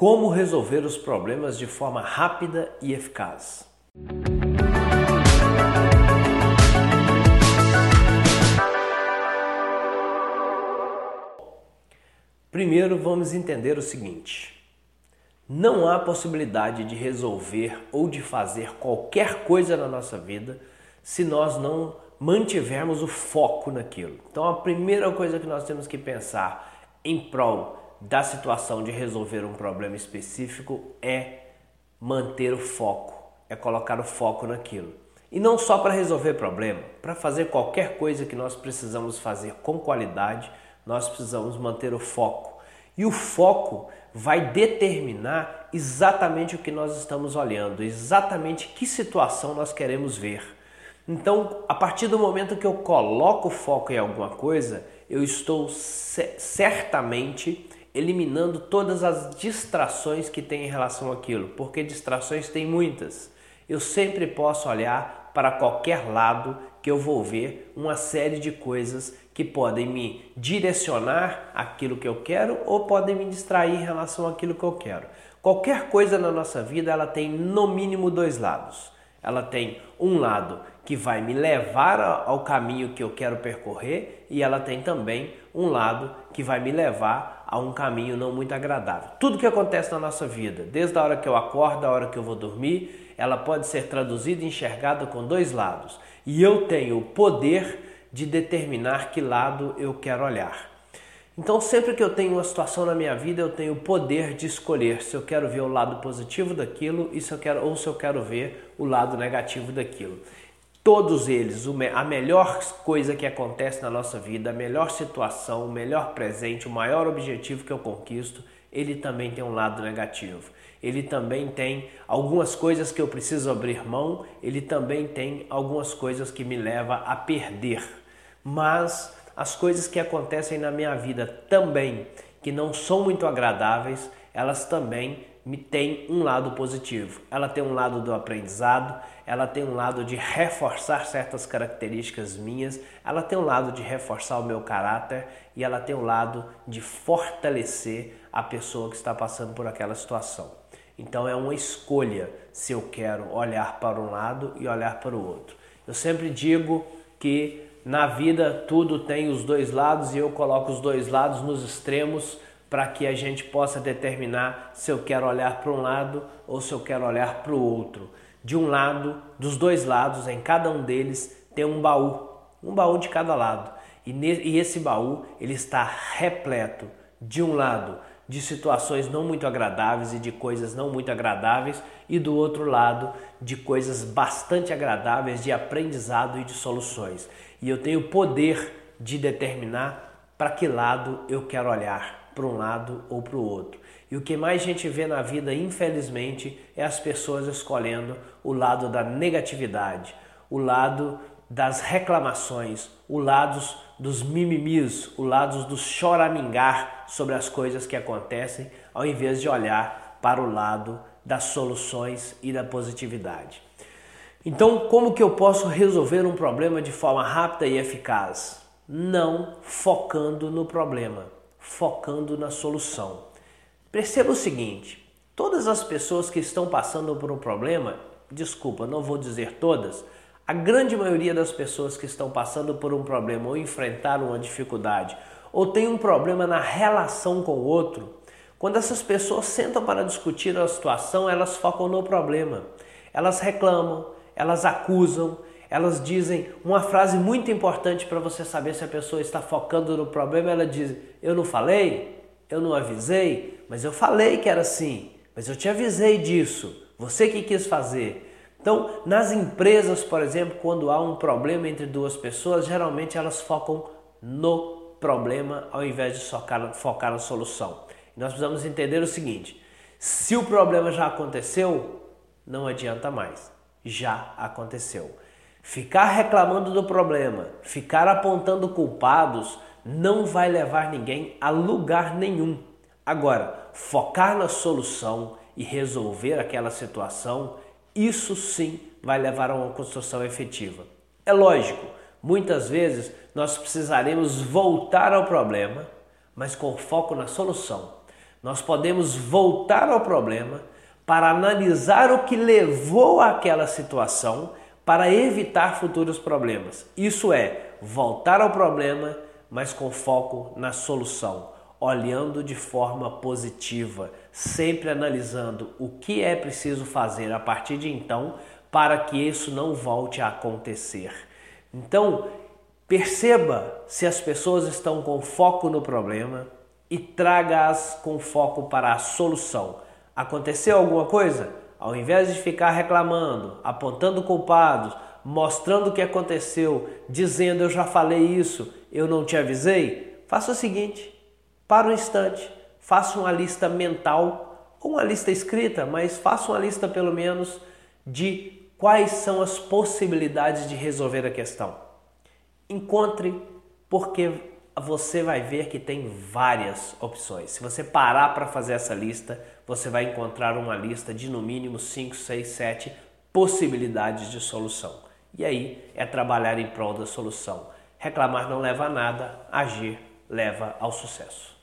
Como resolver os problemas de forma rápida e eficaz. Primeiro vamos entender o seguinte: não há possibilidade de resolver ou de fazer qualquer coisa na nossa vida se nós não mantivermos o foco naquilo. Então a primeira coisa que nós temos que pensar em prol da situação de resolver um problema específico é manter o foco, é colocar o foco naquilo. E não só para resolver problema, para fazer qualquer coisa que nós precisamos fazer com qualidade, nós precisamos manter o foco. E o foco vai determinar exatamente o que nós estamos olhando, exatamente que situação nós queremos ver. Então, a partir do momento que eu coloco o foco em alguma coisa, eu estou certamente eliminando todas as distrações que tem em relação àquilo, porque distrações tem muitas. Eu sempre posso olhar para qualquer lado que eu vou ver uma série de coisas que podem me direcionar aquilo que eu quero ou podem me distrair em relação àquilo que eu quero. Qualquer coisa na nossa vida ela tem no mínimo dois lados. Ela tem um lado que vai me levar ao caminho que eu quero percorrer e ela tem também um lado que vai me levar a um caminho não muito agradável. Tudo que acontece na nossa vida, desde a hora que eu acordo, a hora que eu vou dormir, ela pode ser traduzida e enxergada com dois lados. E eu tenho o poder de determinar que lado eu quero olhar. Então, sempre que eu tenho uma situação na minha vida, eu tenho o poder de escolher se eu quero ver o lado positivo daquilo e se eu quero, ou se eu quero ver o lado negativo daquilo. Todos eles, a melhor coisa que acontece na nossa vida, a melhor situação, o melhor presente, o maior objetivo que eu conquisto, ele também tem um lado negativo. Ele também tem algumas coisas que eu preciso abrir mão, ele também tem algumas coisas que me leva a perder. Mas as coisas que acontecem na minha vida também, que não são muito agradáveis, elas também têm um lado positivo. Ela tem um lado do aprendizado, ela tem um lado de reforçar certas características minhas, ela tem um lado de reforçar o meu caráter e ela tem um lado de fortalecer a pessoa que está passando por aquela situação. Então é uma escolha se eu quero olhar para um lado e olhar para o outro. Eu sempre digo que na vida tudo tem os dois lados e eu coloco os dois lados nos extremos para que a gente possa determinar se eu quero olhar para um lado ou se eu quero olhar para o outro. De um lado, dos dois lados, em cada um deles tem um baú, um baú de cada lado. E, e esse baú ele está repleto de um lado de situações não muito agradáveis e de coisas não muito agradáveis, e do outro lado de coisas bastante agradáveis, de aprendizado e de soluções. E eu tenho poder de determinar para que lado eu quero olhar, para um lado ou para o outro. E o que mais a gente vê na vida, infelizmente, é as pessoas escolhendo o lado da negatividade, o lado das reclamações, o lado dos mimimis, o lado do choramingar sobre as coisas que acontecem, ao invés de olhar para o lado das soluções e da positividade. Então, como que eu posso resolver um problema de forma rápida e eficaz? Não focando no problema, focando na solução. Perceba o seguinte: todas as pessoas que estão passando por um problema, desculpa, não vou dizer todas, a grande maioria das pessoas que estão passando por um problema ou enfrentaram uma dificuldade ou tem um problema na relação com o outro, quando essas pessoas sentam para discutir a situação, elas focam no problema. Elas reclamam, elas acusam, elas dizem uma frase muito importante para você saber se a pessoa está focando no problema. Ela diz: Eu não falei, eu não avisei, mas eu falei que era assim, mas eu te avisei disso, você que quis fazer. Então, nas empresas, por exemplo, quando há um problema entre duas pessoas, geralmente elas focam no problema ao invés de focar, focar na solução. nós precisamos entender o seguinte: se o problema já aconteceu, não adianta mais. Já aconteceu. Ficar reclamando do problema, ficar apontando culpados, não vai levar ninguém a lugar nenhum. Agora, focar na solução e resolver aquela situação isso sim vai levar a uma construção efetiva. É lógico, muitas vezes nós precisaremos voltar ao problema, mas com foco na solução. Nós podemos voltar ao problema para analisar o que levou àquela situação para evitar futuros problemas. Isso é, voltar ao problema, mas com foco na solução, olhando de forma positiva, sempre analisando o que é preciso fazer a partir de então para que isso não volte a acontecer. Então, perceba se as pessoas estão com foco no problema e traga-as com foco para a solução. Aconteceu alguma coisa? Ao invés de ficar reclamando, apontando culpados, mostrando o que aconteceu, dizendo eu já falei isso, eu não te avisei, faça o seguinte: para um instante, faça uma lista mental, ou uma lista escrita, mas faça uma lista pelo menos de quais são as possibilidades de resolver a questão. Encontre, porque você vai ver que tem várias opções. Se você parar para fazer essa lista, você vai encontrar uma lista de no mínimo 5, 6, 7 possibilidades de solução. E aí é trabalhar em prol da solução. Reclamar não leva a nada, agir leva ao sucesso.